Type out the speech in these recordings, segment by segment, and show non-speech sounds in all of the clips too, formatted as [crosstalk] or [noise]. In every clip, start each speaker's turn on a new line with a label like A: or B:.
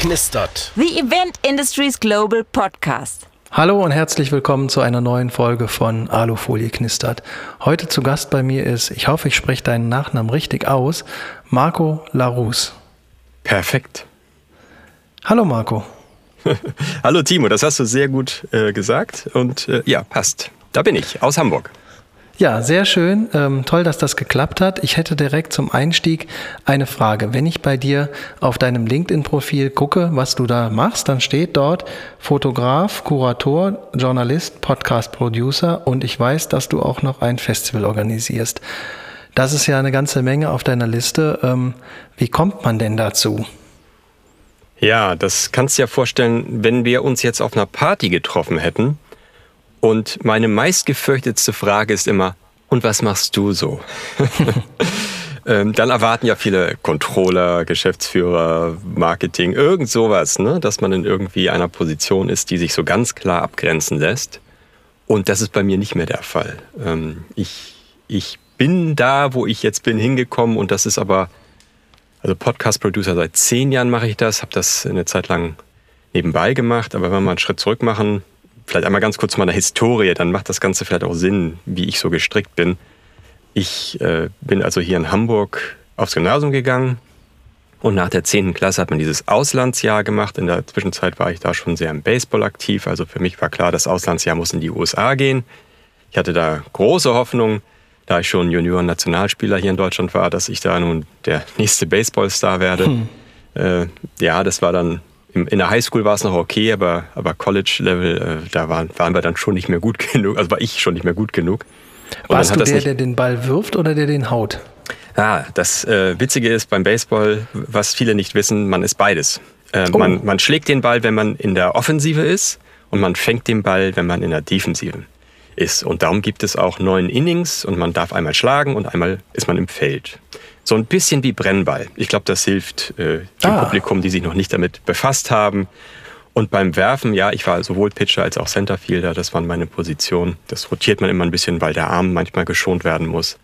A: knistert.
B: The Event Industries Global Podcast.
C: Hallo und herzlich willkommen zu einer neuen Folge von Alufolie knistert. Heute zu Gast bei mir ist, ich hoffe, ich spreche deinen Nachnamen richtig aus, Marco Larus.
D: Perfekt.
C: Hallo Marco. [laughs]
D: Hallo Timo, das hast du sehr gut äh, gesagt und äh, ja, passt. Da bin ich, aus Hamburg.
C: Ja, sehr schön. Ähm, toll, dass das geklappt hat. Ich hätte direkt zum Einstieg eine Frage. Wenn ich bei dir auf deinem LinkedIn-Profil gucke, was du da machst, dann steht dort Fotograf, Kurator, Journalist, Podcast-Producer und ich weiß, dass du auch noch ein Festival organisierst. Das ist ja eine ganze Menge auf deiner Liste. Ähm, wie kommt man denn dazu?
D: Ja, das kannst du dir vorstellen, wenn wir uns jetzt auf einer Party getroffen hätten und meine meistgefürchtetste Frage ist immer, und was machst du so? [laughs] ähm, dann erwarten ja viele Controller, Geschäftsführer, Marketing, irgend sowas, ne? dass man in irgendwie einer Position ist, die sich so ganz klar abgrenzen lässt. Und das ist bei mir nicht mehr der Fall. Ähm, ich, ich bin da, wo ich jetzt bin, hingekommen und das ist aber, also Podcast-Producer seit zehn Jahren mache ich das, habe das eine Zeit lang nebenbei gemacht, aber wenn wir einen Schritt zurück machen, vielleicht einmal ganz kurz zu meiner Historie, dann macht das Ganze vielleicht auch Sinn, wie ich so gestrickt bin. Ich äh, bin also hier in Hamburg aufs Gymnasium gegangen und nach der 10. Klasse hat man dieses Auslandsjahr gemacht. In der Zwischenzeit war ich da schon sehr im Baseball aktiv. Also für mich war klar, das Auslandsjahr muss in die USA gehen. Ich hatte da große Hoffnung, da ich schon Junioren-Nationalspieler hier in Deutschland war, dass ich da nun der nächste Baseballstar werde. Hm. Äh, ja, das war dann in der Highschool war es noch okay, aber, aber College-Level, äh, da waren, waren wir dann schon nicht mehr gut [laughs] genug, also war ich schon nicht mehr gut genug.
C: Und Warst du der, der den Ball wirft oder der den haut?
D: Ah, das äh, Witzige ist beim Baseball, was viele nicht wissen, man ist beides. Äh, oh. man, man schlägt den Ball, wenn man in der Offensive ist und man fängt den Ball, wenn man in der Defensive ist. Und darum gibt es auch neun Innings und man darf einmal schlagen und einmal ist man im Feld. So ein bisschen wie Brennball. Ich glaube, das hilft äh, dem ah. Publikum, die sich noch nicht damit befasst haben. Und beim Werfen, ja, ich war sowohl Pitcher als auch Centerfielder, das waren meine Positionen. Das rotiert man immer ein bisschen, weil der Arm manchmal geschont werden muss.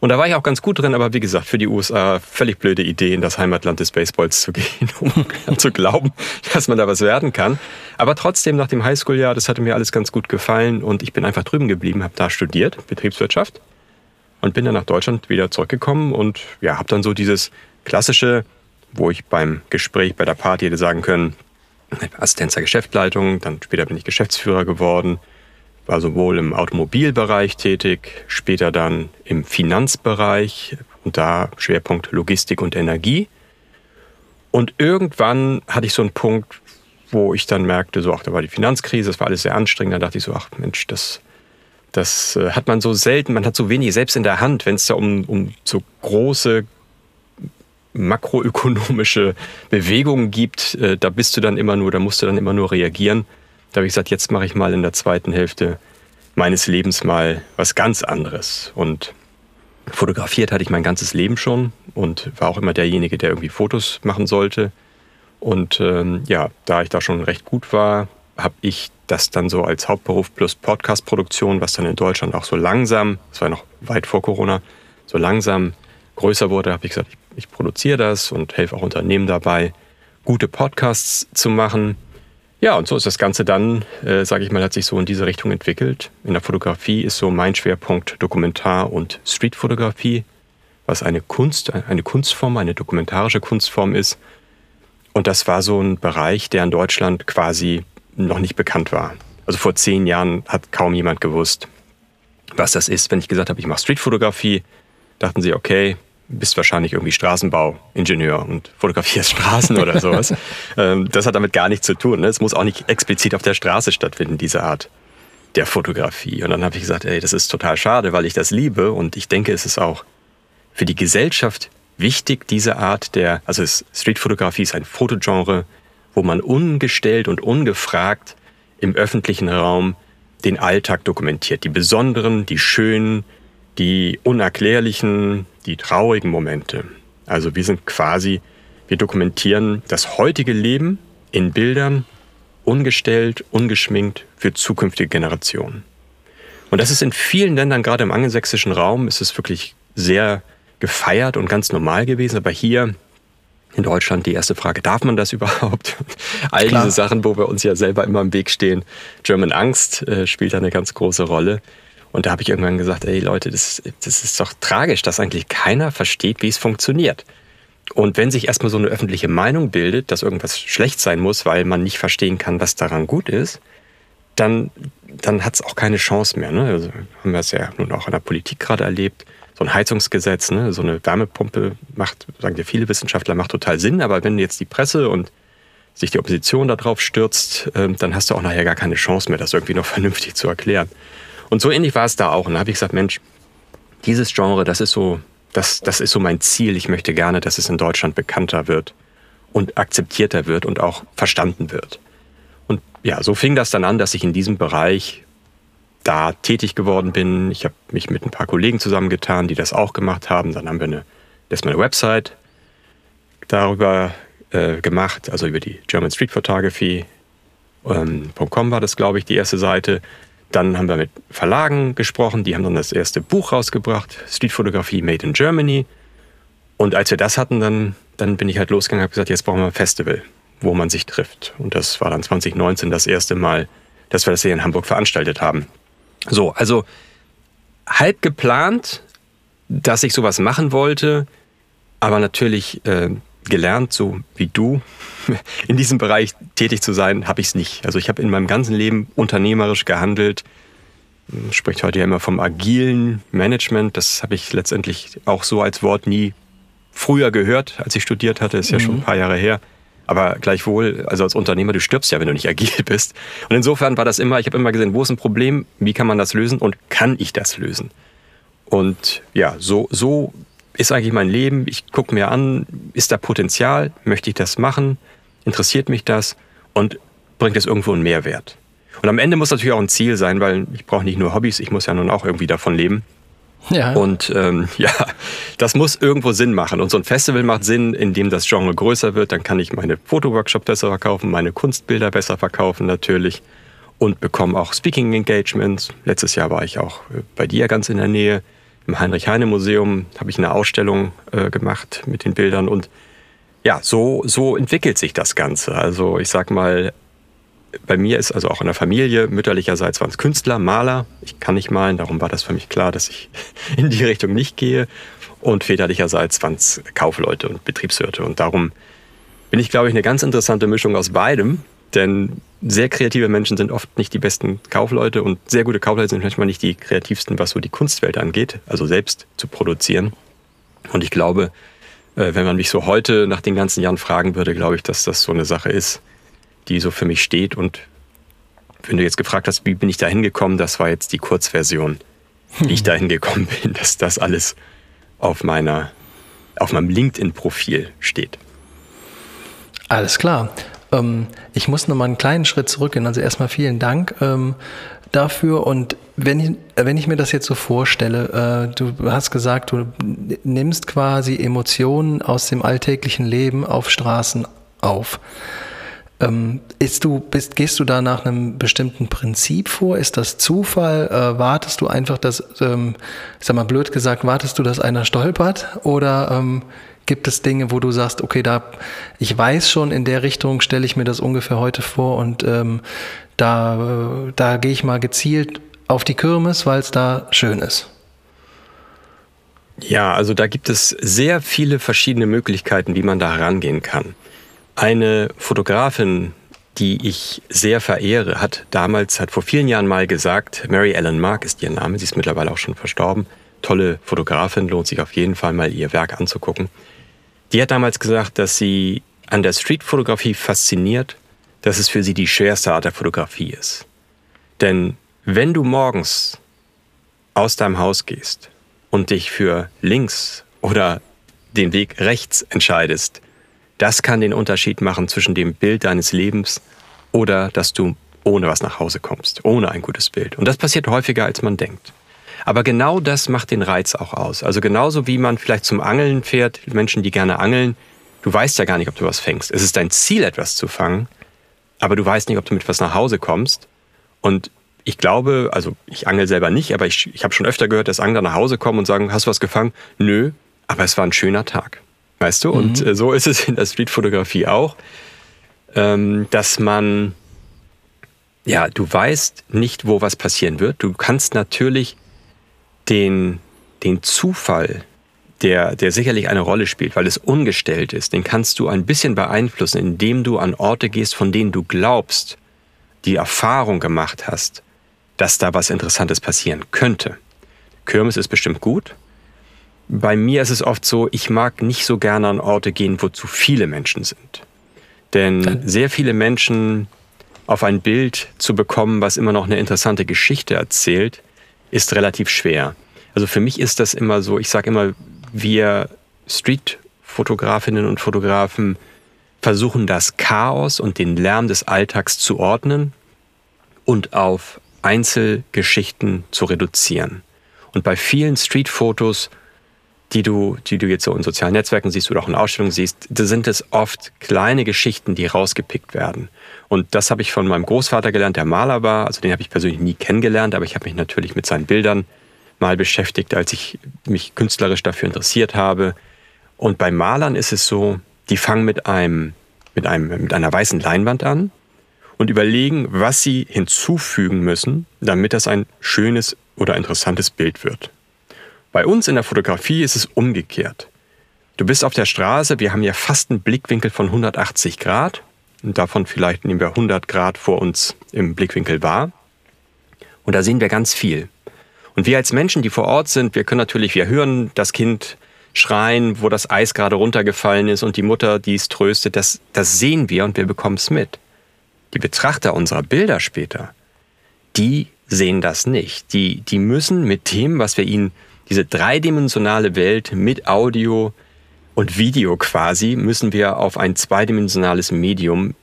D: Und da war ich auch ganz gut drin, aber wie gesagt, für die USA völlig blöde Idee, in das Heimatland des Baseballs zu [laughs] gehen, um zu glauben, dass man da was werden kann. Aber trotzdem, nach dem Highschool-Jahr, das hatte mir alles ganz gut gefallen und ich bin einfach drüben geblieben, habe da studiert, Betriebswirtschaft und bin dann nach Deutschland wieder zurückgekommen und ja, habe dann so dieses klassische, wo ich beim Gespräch bei der Party hätte sagen können, Assistenz der Geschäftsleitung, dann später bin ich Geschäftsführer geworden, war sowohl im Automobilbereich tätig, später dann im Finanzbereich und da Schwerpunkt Logistik und Energie. Und irgendwann hatte ich so einen Punkt, wo ich dann merkte, so, ach, da war die Finanzkrise, das war alles sehr anstrengend. Da dachte ich so, ach Mensch, das das äh, hat man so selten, man hat so wenig selbst in der Hand, wenn es da um, um so große makroökonomische Bewegungen gibt, äh, da bist du dann immer nur, da musst du dann immer nur reagieren. Da habe ich gesagt, jetzt mache ich mal in der zweiten Hälfte meines Lebens mal was ganz anderes. Und fotografiert hatte ich mein ganzes Leben schon und war auch immer derjenige, der irgendwie Fotos machen sollte. Und ähm, ja, da ich da schon recht gut war, habe ich das dann so als Hauptberuf plus Podcast-Produktion, was dann in Deutschland auch so langsam, das war noch weit vor Corona, so langsam größer wurde, habe ich gesagt, ich, ich produziere das und helfe auch Unternehmen dabei, gute Podcasts zu machen. Ja, und so ist das Ganze dann, äh, sage ich mal, hat sich so in diese Richtung entwickelt. In der Fotografie ist so mein Schwerpunkt Dokumentar- und Streetfotografie, was eine Kunst, eine Kunstform, eine dokumentarische Kunstform ist. Und das war so ein Bereich, der in Deutschland quasi noch nicht bekannt war. Also vor zehn Jahren hat kaum jemand gewusst, was das ist. Wenn ich gesagt habe, ich mache Streetfotografie, dachten sie, okay, bist wahrscheinlich irgendwie Straßenbauingenieur und fotografierst [laughs] Straßen oder sowas. Ähm, das hat damit gar nichts zu tun. Ne? Es muss auch nicht explizit auf der Straße stattfinden, diese Art der Fotografie. Und dann habe ich gesagt, ey, das ist total schade, weil ich das liebe und ich denke, es ist auch für die Gesellschaft wichtig, diese Art der, also Streetfotografie ist ein Fotogenre, wo man ungestellt und ungefragt im öffentlichen Raum den Alltag dokumentiert. Die besonderen, die schönen, die unerklärlichen, die traurigen Momente. Also wir sind quasi, wir dokumentieren das heutige Leben in Bildern, ungestellt, ungeschminkt für zukünftige Generationen. Und das ist in vielen Ländern, gerade im angelsächsischen Raum, ist es wirklich sehr gefeiert und ganz normal gewesen. Aber hier in Deutschland die erste Frage, darf man das [laughs] überhaupt? All
C: Klar.
D: diese Sachen, wo wir uns ja selber immer im Weg stehen. German Angst äh, spielt da eine ganz große Rolle. Und da habe ich irgendwann gesagt, ey Leute, das, das ist doch tragisch, dass eigentlich keiner versteht, wie es funktioniert. Und wenn sich erstmal so eine öffentliche Meinung bildet, dass irgendwas schlecht sein muss, weil man nicht verstehen kann, was daran gut ist, dann, dann hat es auch keine Chance mehr. Ne? Also haben wir es ja nun auch in der Politik gerade erlebt. So ein Heizungsgesetz, ne? so eine Wärmepumpe macht, sagen dir viele Wissenschaftler, macht total Sinn. Aber wenn jetzt die Presse und sich die Opposition darauf stürzt, ähm, dann hast du auch nachher gar keine Chance mehr, das irgendwie noch [laughs] vernünftig zu erklären. Und so ähnlich war es da auch. Und da habe ich gesagt, Mensch, dieses Genre, das ist so, das, das ist so mein Ziel. Ich möchte gerne, dass es in Deutschland bekannter wird und akzeptierter wird und auch verstanden wird. Und ja, so fing das dann an, dass ich in diesem Bereich da tätig geworden bin. Ich habe mich mit ein paar Kollegen zusammengetan, die das auch gemacht haben. Dann haben wir eine, erstmal eine Website darüber äh, gemacht, also über die German Street Photography. Ähm, .com war das, glaube ich, die erste Seite. Dann haben wir mit Verlagen gesprochen, die haben dann das erste Buch rausgebracht, Streetfotografie Made in Germany. Und als wir das hatten, dann, dann bin ich halt losgegangen und habe gesagt, jetzt brauchen wir ein Festival, wo man sich trifft. Und das war dann 2019 das erste Mal, dass wir das hier in Hamburg veranstaltet haben. So, also halb geplant, dass ich sowas machen wollte, aber natürlich äh, gelernt, so wie du, [laughs] in diesem Bereich tätig zu sein, habe ich es nicht. Also ich habe in meinem ganzen Leben unternehmerisch gehandelt. Man spricht heute ja immer vom agilen Management. Das habe ich letztendlich auch so als Wort nie früher gehört, als ich studiert hatte. Ist ja schon ein paar Jahre her. Aber gleichwohl, also als Unternehmer, du stirbst ja, wenn du nicht agil bist. Und insofern war das immer, ich habe immer gesehen, wo ist ein Problem, wie kann man das lösen und kann ich das lösen? Und ja, so, so ist eigentlich mein Leben. Ich gucke mir an, ist da Potenzial? Möchte ich das machen? Interessiert mich das? Und bringt es irgendwo einen Mehrwert? Und am Ende muss natürlich auch ein Ziel sein, weil ich brauche nicht nur Hobbys, ich muss ja nun auch irgendwie davon leben.
C: Ja.
D: Und ähm, [laughs] ja, das muss irgendwo Sinn machen. Und so ein Festival macht Sinn, indem das Genre größer wird. Dann kann ich meine Fotoworkshop besser verkaufen, meine Kunstbilder besser verkaufen natürlich und bekomme auch Speaking Engagements. Letztes Jahr war ich auch äh, bei dir ganz in der Nähe. Im Heinrich-Heine-Museum habe ich eine Ausstellung äh, gemacht mit den Bildern. Und ja, so, so entwickelt sich das Ganze. Also ich sag mal, bei mir ist also auch in der Familie, mütterlicherseits waren es Künstler, Maler. Ich kann nicht malen, darum war das für mich klar, dass ich [laughs] in die Richtung nicht gehe. Und väterlicherseits waren es Kaufleute und Betriebswirte. Und darum bin ich, glaube ich, eine ganz interessante Mischung aus beidem. Denn sehr kreative Menschen sind oft nicht die besten Kaufleute und sehr gute Kaufleute sind manchmal nicht die kreativsten, was so die Kunstwelt angeht, also selbst zu produzieren. Und ich glaube, äh, wenn man mich so heute nach den ganzen Jahren fragen würde, glaube ich, dass das so eine Sache ist, die so für mich steht. Und wenn du jetzt gefragt hast, wie bin ich da hingekommen, das war jetzt die Kurzversion, wie ich [laughs] da hingekommen bin, dass das alles auf meiner, auf meinem LinkedIn-Profil steht.
C: Alles klar. Ähm, ich muss noch mal einen kleinen Schritt zurückgehen. Also erstmal vielen Dank ähm, dafür. Und wenn ich, wenn ich mir das jetzt so vorstelle, äh, du hast gesagt, du nimmst quasi Emotionen aus dem alltäglichen Leben auf Straßen auf. Ähm, ist du, bist, gehst du da nach einem bestimmten Prinzip vor? Ist das Zufall? Äh, wartest du einfach, dass, ähm, ich sag mal blöd gesagt, wartest du, dass einer stolpert? Oder ähm, gibt es Dinge, wo du sagst, okay, da, ich weiß schon, in der Richtung stelle ich mir das ungefähr heute vor und ähm, da, äh, da gehe ich mal gezielt auf die Kirmes, weil es da schön ist.
D: Ja, also da gibt es sehr viele verschiedene Möglichkeiten, wie man da herangehen kann. Eine Fotografin, die ich sehr verehre, hat damals, hat vor vielen Jahren mal gesagt, Mary Ellen Mark ist ihr Name, sie ist mittlerweile auch schon verstorben, tolle Fotografin, lohnt sich auf jeden Fall mal ihr Werk anzugucken. Die hat damals gesagt, dass sie an der Streetfotografie fasziniert, dass es für sie die schwerste Art der Fotografie ist. Denn wenn du morgens aus deinem Haus gehst und dich für links oder den Weg rechts entscheidest, das kann den Unterschied machen zwischen dem Bild deines Lebens oder dass du ohne was nach Hause kommst, ohne ein gutes Bild. Und das passiert häufiger, als man denkt. Aber genau das macht den Reiz auch aus. Also genauso wie man vielleicht zum Angeln fährt, Menschen, die gerne angeln, du weißt ja gar nicht, ob du was fängst. Es ist dein Ziel, etwas zu fangen, aber du weißt nicht, ob du mit was nach Hause kommst. Und ich glaube, also ich angel selber nicht, aber ich, ich habe schon öfter gehört, dass Angler nach Hause kommen und sagen, hast du was gefangen? Nö, aber es war ein schöner Tag. Weißt du? Mhm. Und äh, so ist es in der Streetfotografie auch, ähm, dass man, ja, du weißt nicht, wo was passieren wird. Du kannst natürlich den, den Zufall, der, der sicherlich eine Rolle spielt, weil es ungestellt ist, den kannst du ein bisschen beeinflussen, indem du an Orte gehst, von denen du glaubst, die Erfahrung gemacht hast, dass da was Interessantes passieren könnte. Kirmes ist bestimmt gut. Bei mir ist es oft so, ich mag nicht so gerne an Orte gehen, wo zu viele Menschen sind. Denn sehr viele Menschen auf ein Bild zu bekommen, was immer noch eine interessante Geschichte erzählt, ist relativ schwer. Also für mich ist das immer so, ich sage immer, wir Street-Fotografinnen und Fotografen versuchen das Chaos und den Lärm des Alltags zu ordnen und auf Einzelgeschichten zu reduzieren. Und bei vielen Street-Fotos, die du, die du jetzt so in sozialen Netzwerken siehst oder auch in Ausstellungen siehst, da sind es oft kleine Geschichten, die rausgepickt werden. Und das habe ich von meinem Großvater gelernt, der Maler war. Also den habe ich persönlich nie kennengelernt, aber ich habe mich natürlich mit seinen Bildern mal beschäftigt, als ich mich künstlerisch dafür interessiert habe. Und bei Malern ist es so, die fangen mit einem, mit einem, mit einer weißen Leinwand an und überlegen, was sie hinzufügen müssen, damit das ein schönes oder interessantes Bild wird. Bei uns in der Fotografie ist es umgekehrt. Du bist auf der Straße, wir haben ja fast einen Blickwinkel von 180 Grad und davon vielleicht nehmen wir 100 Grad vor uns im Blickwinkel wahr. Und da sehen wir ganz viel. Und wir als Menschen, die vor Ort sind, wir können natürlich, wir hören das Kind schreien, wo das Eis gerade runtergefallen ist und die Mutter, die es tröstet, das, das sehen wir und wir bekommen es mit. Die Betrachter unserer Bilder später, die sehen das nicht. Die, die müssen mit dem, was wir ihnen, diese dreidimensionale Welt mit Audio und Video quasi, müssen wir auf ein zweidimensionales Medium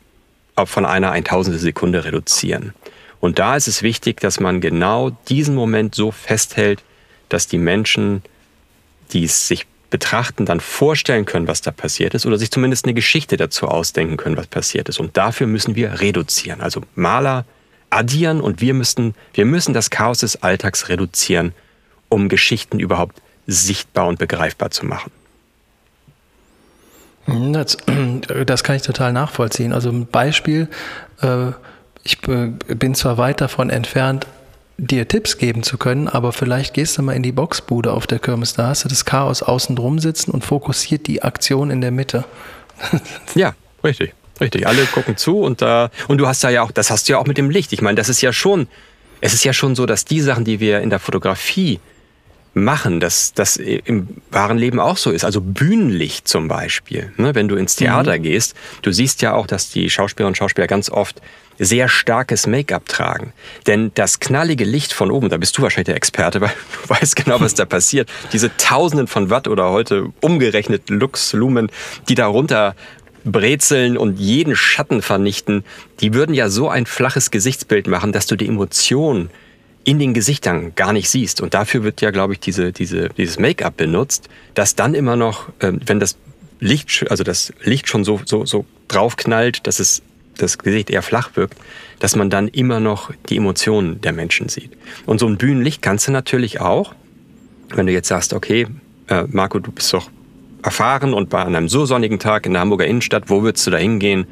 D: von einer Eintausendste Sekunde reduzieren. Und da ist es wichtig, dass man genau diesen Moment so festhält, dass die Menschen, die es sich betrachten, dann vorstellen können, was da passiert ist oder sich zumindest eine Geschichte dazu ausdenken können, was passiert ist. Und dafür müssen wir reduzieren. Also Maler addieren und wir müssen, wir müssen das Chaos des Alltags reduzieren, um Geschichten überhaupt sichtbar und begreifbar zu machen.
C: Das, [clears throat] das kann ich total nachvollziehen. Also ein Beispiel, äh, ich bin zwar weit davon entfernt, dir Tipps geben zu können, aber vielleicht gehst du mal in die Boxbude auf der Kirmes, da hast du das Chaos außen drum sitzen und fokussiert die Aktion in der Mitte. [laughs]
D: ja, richtig. Richtig, alle gucken zu und da und du hast da ja auch, das hast du ja auch mit dem Licht. Ich meine, das ist ja schon, es ist ja schon so, dass die Sachen, die wir in der Fotografie machen, dass das im wahren Leben auch so ist. Also Bühnenlicht zum Beispiel. Ne? Wenn du ins Theater mhm. gehst, du siehst ja auch, dass die Schauspieler und Schauspieler ganz oft sehr starkes Make-up tragen. Denn das knallige Licht von oben, da bist du wahrscheinlich der Experte, [laughs] weil du weißt genau, was da [laughs] passiert. Diese Tausenden von Watt oder heute umgerechnet Lux, Lumen, die da runter brezeln und jeden Schatten vernichten, die würden ja so ein flaches Gesichtsbild machen, dass du die Emotionen in den Gesichtern gar nicht siehst. Und dafür wird ja, glaube ich, diese, diese, dieses Make-up benutzt, dass dann immer noch, äh, wenn das Licht, also das Licht schon so, so, so draufknallt, dass es das Gesicht eher flach wirkt, dass man dann immer noch die Emotionen der Menschen sieht. Und so ein Bühnenlicht kannst du natürlich auch, wenn du jetzt sagst, okay, äh, Marco, du bist doch erfahren und bei einem so sonnigen Tag in der Hamburger Innenstadt, wo würdest du da hingehen,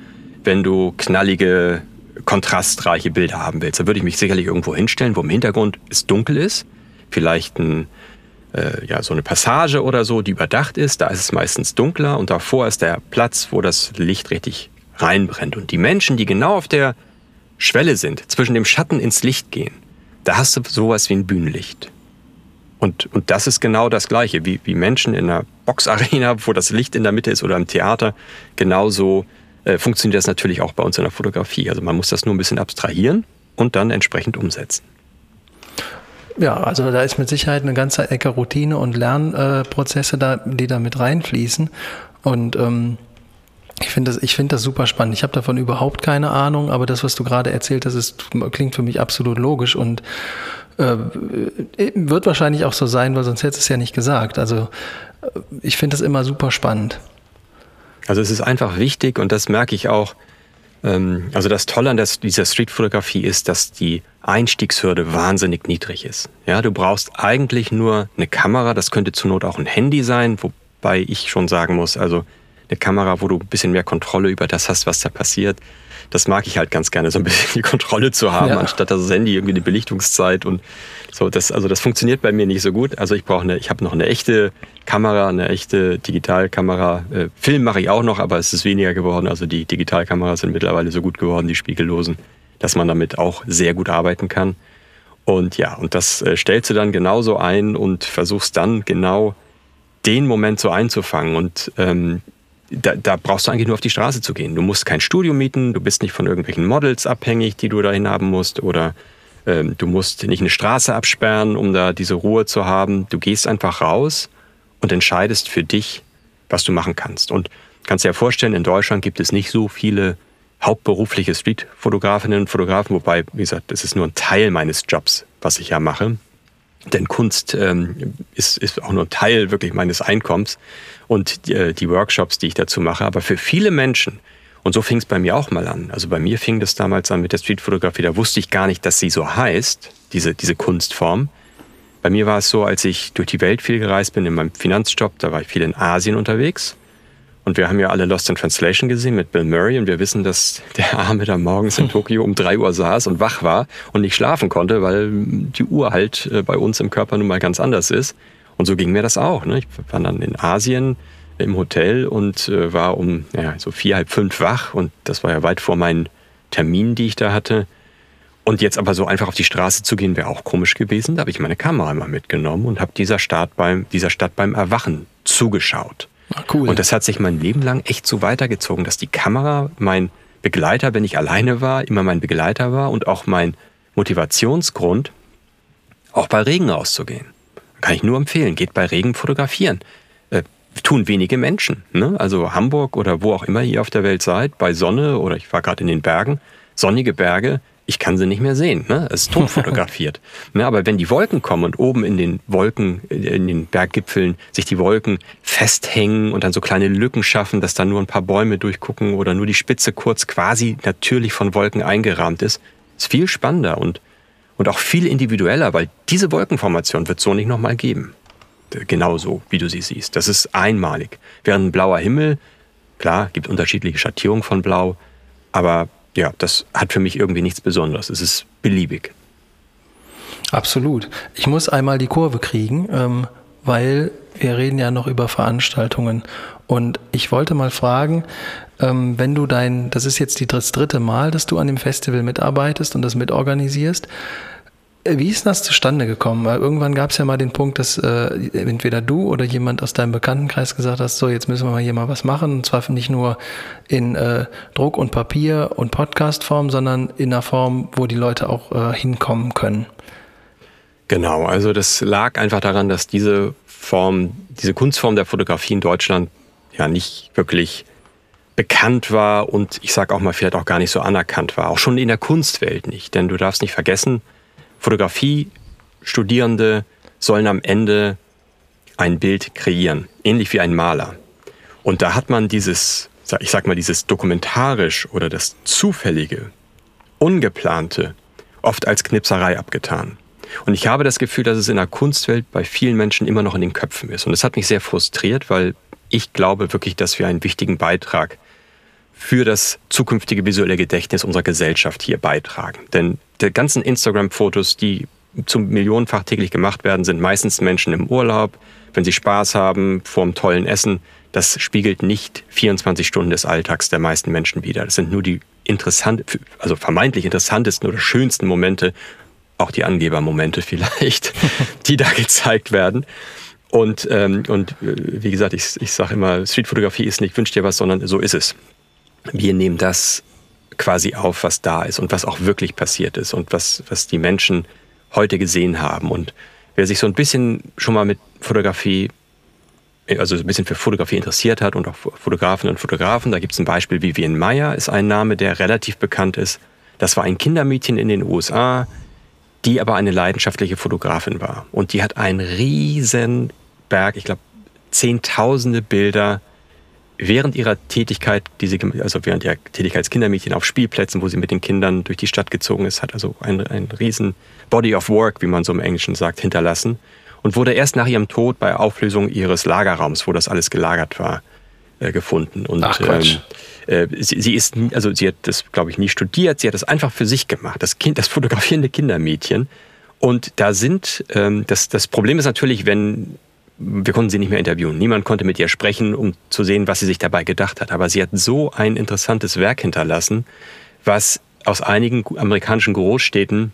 D: wenn du knallige, kontrastreiche Bilder haben willst? Da würde ich mich sicherlich irgendwo hinstellen, wo im Hintergrund es dunkel ist, vielleicht ein, äh, ja, so eine Passage oder so, die überdacht ist, da ist es meistens dunkler und davor ist der Platz, wo das Licht richtig reinbrennt. Und die Menschen, die genau auf der Schwelle sind, zwischen dem Schatten ins Licht gehen, da hast du sowas wie ein Bühnenlicht. Und, und das ist genau das Gleiche, wie, wie Menschen in einer Boxarena, wo das Licht in der Mitte ist oder im Theater. Genauso äh, funktioniert das natürlich auch bei uns in der Fotografie. Also man muss das nur ein bisschen abstrahieren und dann entsprechend umsetzen.
C: Ja, also da ist mit Sicherheit eine ganze Ecke Routine und Lernprozesse da, die da mit reinfließen. Und ähm, ich finde das, ich das super spannend. Ich habe davon überhaupt keine Ahnung, aber das, was du gerade erzählt hast, ist, klingt für mich absolut logisch und äh, wird wahrscheinlich auch so sein, weil sonst hättest du es ja nicht gesagt. Also äh, ich finde das immer super spannend.
D: Also es ist einfach wichtig und das merke ich auch. Ähm, also das Tolle an dieser Streetfotografie ist, dass die Einstiegshürde wahnsinnig niedrig ist. Ja, du brauchst eigentlich nur eine Kamera, das könnte zur Not auch ein Handy sein, wo wobei ich schon sagen muss, also eine Kamera, wo du ein bisschen mehr Kontrolle über das hast, was da passiert, das mag ich halt ganz gerne, so ein bisschen die Kontrolle zu haben, ja. anstatt das Handy irgendwie eine Belichtungszeit und so. Das, also das funktioniert bei mir nicht so gut. Also ich brauche eine, ich habe noch eine echte Kamera, eine echte Digitalkamera. Äh, Film mache ich auch noch, aber es ist weniger geworden. Also die Digitalkameras sind mittlerweile so gut geworden, die spiegellosen, dass man damit auch sehr gut arbeiten kann. Und ja, und das äh, stellst du dann genauso ein und versuchst dann genau den Moment so einzufangen. Und ähm, da, da brauchst du eigentlich nur auf die Straße zu gehen. Du musst kein Studio mieten, du bist nicht von irgendwelchen Models abhängig, die du dahin haben musst, oder ähm, du musst nicht eine Straße absperren, um da diese Ruhe zu haben. Du gehst einfach raus und entscheidest für dich, was du machen kannst. Und kannst dir ja vorstellen, in Deutschland gibt es nicht so viele hauptberufliche Streetfotografinnen und Fotografen, wobei, wie gesagt, das ist nur ein Teil meines Jobs, was ich ja mache. Denn Kunst ähm, ist, ist auch nur ein Teil wirklich meines Einkommens und die, äh, die Workshops, die ich dazu mache. Aber für viele Menschen, und so fing es bei mir auch mal an. Also bei mir fing das damals an mit der Streetfotografie. Da wusste ich gar nicht, dass sie so heißt, diese, diese Kunstform. Bei mir war es so, als ich durch die Welt viel gereist bin in meinem Finanzjob, da war ich viel in Asien unterwegs. Und wir haben ja alle Lost in Translation gesehen mit Bill Murray und wir wissen, dass der Arme da morgens in [laughs] Tokio um drei Uhr saß und wach war und nicht schlafen konnte, weil die Uhr halt äh, bei uns im Körper nun mal ganz anders ist. Und so ging mir das auch. Ne? Ich war dann in Asien im Hotel und äh, war um ja, so vier, halb fünf wach und das war ja weit vor meinen Terminen, die ich da hatte. Und jetzt aber so einfach auf die Straße zu gehen, wäre auch komisch gewesen. Da habe ich meine Kamera immer mitgenommen und habe dieser, Stadt beim, dieser Stadt beim Erwachen zugeschaut.
C: Cool.
D: Und das hat sich mein Leben lang echt so weitergezogen, dass die Kamera mein Begleiter, wenn ich alleine war, immer mein Begleiter war und auch mein Motivationsgrund, auch bei Regen auszugehen. Kann ich nur empfehlen, geht bei Regen fotografieren. Äh, tun wenige Menschen. Ne? Also Hamburg oder wo auch immer ihr auf der Welt seid, bei Sonne oder ich war gerade in den Bergen, sonnige Berge, ich kann sie nicht mehr sehen. Ne? Es ist tot fotografiert. [laughs] ne? Aber wenn die Wolken kommen und oben in den Wolken, in den Berggipfeln sich die Wolken festhängen und dann so kleine Lücken schaffen, dass da nur ein paar Bäume durchgucken oder nur die Spitze kurz quasi natürlich von Wolken eingerahmt ist, ist viel spannender und, und auch viel individueller, weil diese Wolkenformation wird so nicht nochmal geben. Genauso, wie du sie siehst. Das ist einmalig. Während ein blauer Himmel, klar, gibt unterschiedliche Schattierungen von Blau, aber ja, das hat für mich irgendwie nichts Besonderes. Es ist beliebig.
C: Absolut. Ich muss einmal die Kurve kriegen, ähm, weil wir reden ja noch über Veranstaltungen. Und ich wollte mal fragen, ähm, wenn du dein, das ist jetzt das dritte Mal, dass du an dem Festival mitarbeitest und das mitorganisierst, wie ist das zustande gekommen? Weil irgendwann gab es ja mal den Punkt, dass äh, entweder du oder jemand aus deinem Bekanntenkreis gesagt hast, so jetzt müssen wir mal hier mal was machen. Und zwar nicht nur in äh, Druck und Papier und Podcastform, sondern in einer Form, wo die Leute auch äh, hinkommen können.
D: Genau, also das lag einfach daran, dass diese Form, diese Kunstform der Fotografie in Deutschland ja nicht wirklich bekannt war und ich sage auch mal vielleicht auch gar nicht so anerkannt war. Auch schon in der Kunstwelt nicht. Denn du darfst nicht vergessen, Fotografie-Studierende sollen am Ende ein Bild kreieren, ähnlich wie ein Maler. Und da hat man dieses, ich sag mal, dieses dokumentarisch oder das zufällige, ungeplante oft als Knipserei abgetan. Und ich habe das Gefühl, dass es in der Kunstwelt bei vielen Menschen immer noch in den Köpfen ist. Und es hat mich sehr frustriert, weil ich glaube wirklich, dass wir einen wichtigen Beitrag für das zukünftige visuelle Gedächtnis unserer Gesellschaft hier beitragen. Denn die ganzen Instagram-Fotos, die zum Millionenfach täglich gemacht werden, sind meistens Menschen im Urlaub, wenn sie Spaß haben, vorm tollen Essen. Das spiegelt nicht 24 Stunden des Alltags der meisten Menschen wider. Das sind nur die interessant, also vermeintlich interessantesten oder schönsten Momente, auch die Angebermomente [laughs] vielleicht, die da gezeigt werden. Und, ähm, und äh, wie gesagt, ich, ich sage immer, Streetfotografie ist nicht wünsch dir was, sondern so ist es wir nehmen das quasi auf, was da ist und was auch wirklich passiert ist und was, was die Menschen heute gesehen haben. Und wer sich so ein bisschen schon mal mit Fotografie, also ein bisschen für Fotografie interessiert hat und auch Fotografinnen und Fotografen, da gibt es ein Beispiel, Vivian Meyer ist ein Name, der relativ bekannt ist. Das war ein Kindermädchen in den USA, die aber eine leidenschaftliche Fotografin war. Und die hat einen riesen Berg, ich glaube, zehntausende Bilder während ihrer Tätigkeit, die sie, also während ihrer Tätigkeit als Kindermädchen auf Spielplätzen, wo sie mit den Kindern durch die Stadt gezogen ist, hat also ein, ein riesen Body of Work, wie man so im Englischen sagt, hinterlassen. und wurde erst nach ihrem Tod bei Auflösung ihres Lagerraums, wo das alles gelagert war, äh, gefunden. Und
C: Ach.
D: Ähm, äh, sie, sie, ist, also sie hat das, glaube ich, nie studiert. Sie hat das einfach für sich gemacht. Das Kind, das fotografierende Kindermädchen. Und da sind, ähm, das, das Problem ist natürlich, wenn wir konnten sie nicht mehr interviewen. Niemand konnte mit ihr sprechen, um zu sehen, was sie sich dabei gedacht hat. Aber sie hat so ein interessantes Werk hinterlassen, was aus einigen amerikanischen Großstädten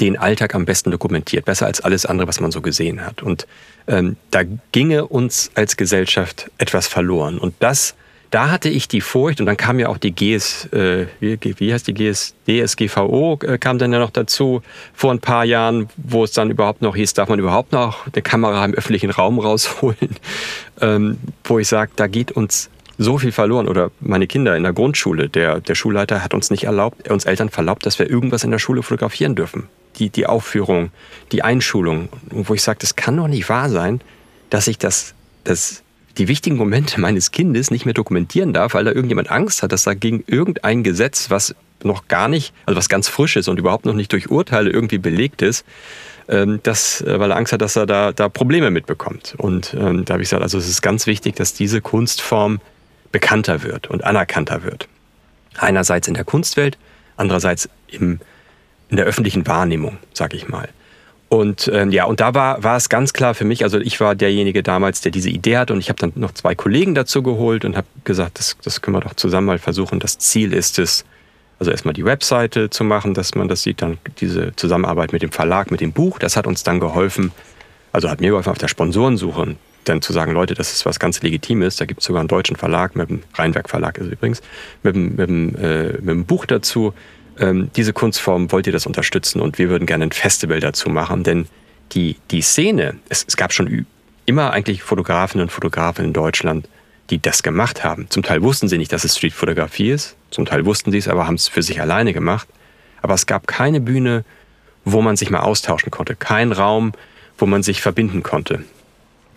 D: den Alltag am besten dokumentiert, besser als alles andere, was man so gesehen hat. Und ähm, da ginge uns als Gesellschaft etwas verloren. Und das, da hatte ich die Furcht, und dann kam ja auch die GS, äh, wie, wie heißt die GS, DSGVO, äh, kam dann ja noch dazu vor ein paar Jahren, wo es dann überhaupt noch hieß, darf man überhaupt noch eine Kamera im öffentlichen Raum rausholen, [laughs] ähm, wo ich sage, da geht uns so viel verloren. Oder meine Kinder in der Grundschule, der, der Schulleiter hat uns nicht erlaubt, uns Eltern verlaubt, dass wir irgendwas in der Schule fotografieren dürfen. Die, die Aufführung, die Einschulung, wo ich sage, das kann doch nicht wahr sein, dass ich das, das, die wichtigen Momente meines Kindes nicht mehr dokumentieren darf, weil da irgendjemand Angst hat, dass da gegen irgendein Gesetz, was noch gar nicht, also was ganz frisch ist und überhaupt noch nicht durch Urteile irgendwie belegt ist, ähm, dass, äh, weil er Angst hat, dass er da, da Probleme mitbekommt. Und ähm, da habe ich gesagt, also es ist ganz wichtig, dass diese Kunstform bekannter wird und anerkannter wird. Einerseits in der Kunstwelt, andererseits im, in der öffentlichen Wahrnehmung, sag ich mal. Und ähm, ja, und da war, war es ganz klar für mich, also ich war derjenige damals, der diese Idee hatte und ich habe dann noch zwei Kollegen dazu geholt und habe gesagt, das, das können wir doch zusammen mal versuchen. Das Ziel ist es, also erstmal die Webseite zu machen, dass man das sieht, dann diese Zusammenarbeit mit dem Verlag, mit dem Buch, das hat uns dann geholfen, also hat mir geholfen auf der Sponsorensuche dann zu sagen, Leute, das ist was ganz Legitimes. Da gibt es sogar einen deutschen Verlag, mit dem Rheinwerk Verlag ist übrigens, mit dem, mit dem, äh, mit dem Buch dazu. Ähm, diese Kunstform wollt ihr das unterstützen und wir würden gerne ein Festival dazu machen, denn die, die Szene, es, es gab schon immer eigentlich Fotografen und Fotografen in Deutschland, die das gemacht haben. Zum Teil wussten sie nicht, dass es Streetfotografie ist, zum Teil wussten sie es, aber haben es für sich alleine gemacht. Aber es gab keine Bühne, wo man sich mal austauschen konnte, kein Raum, wo man sich verbinden konnte.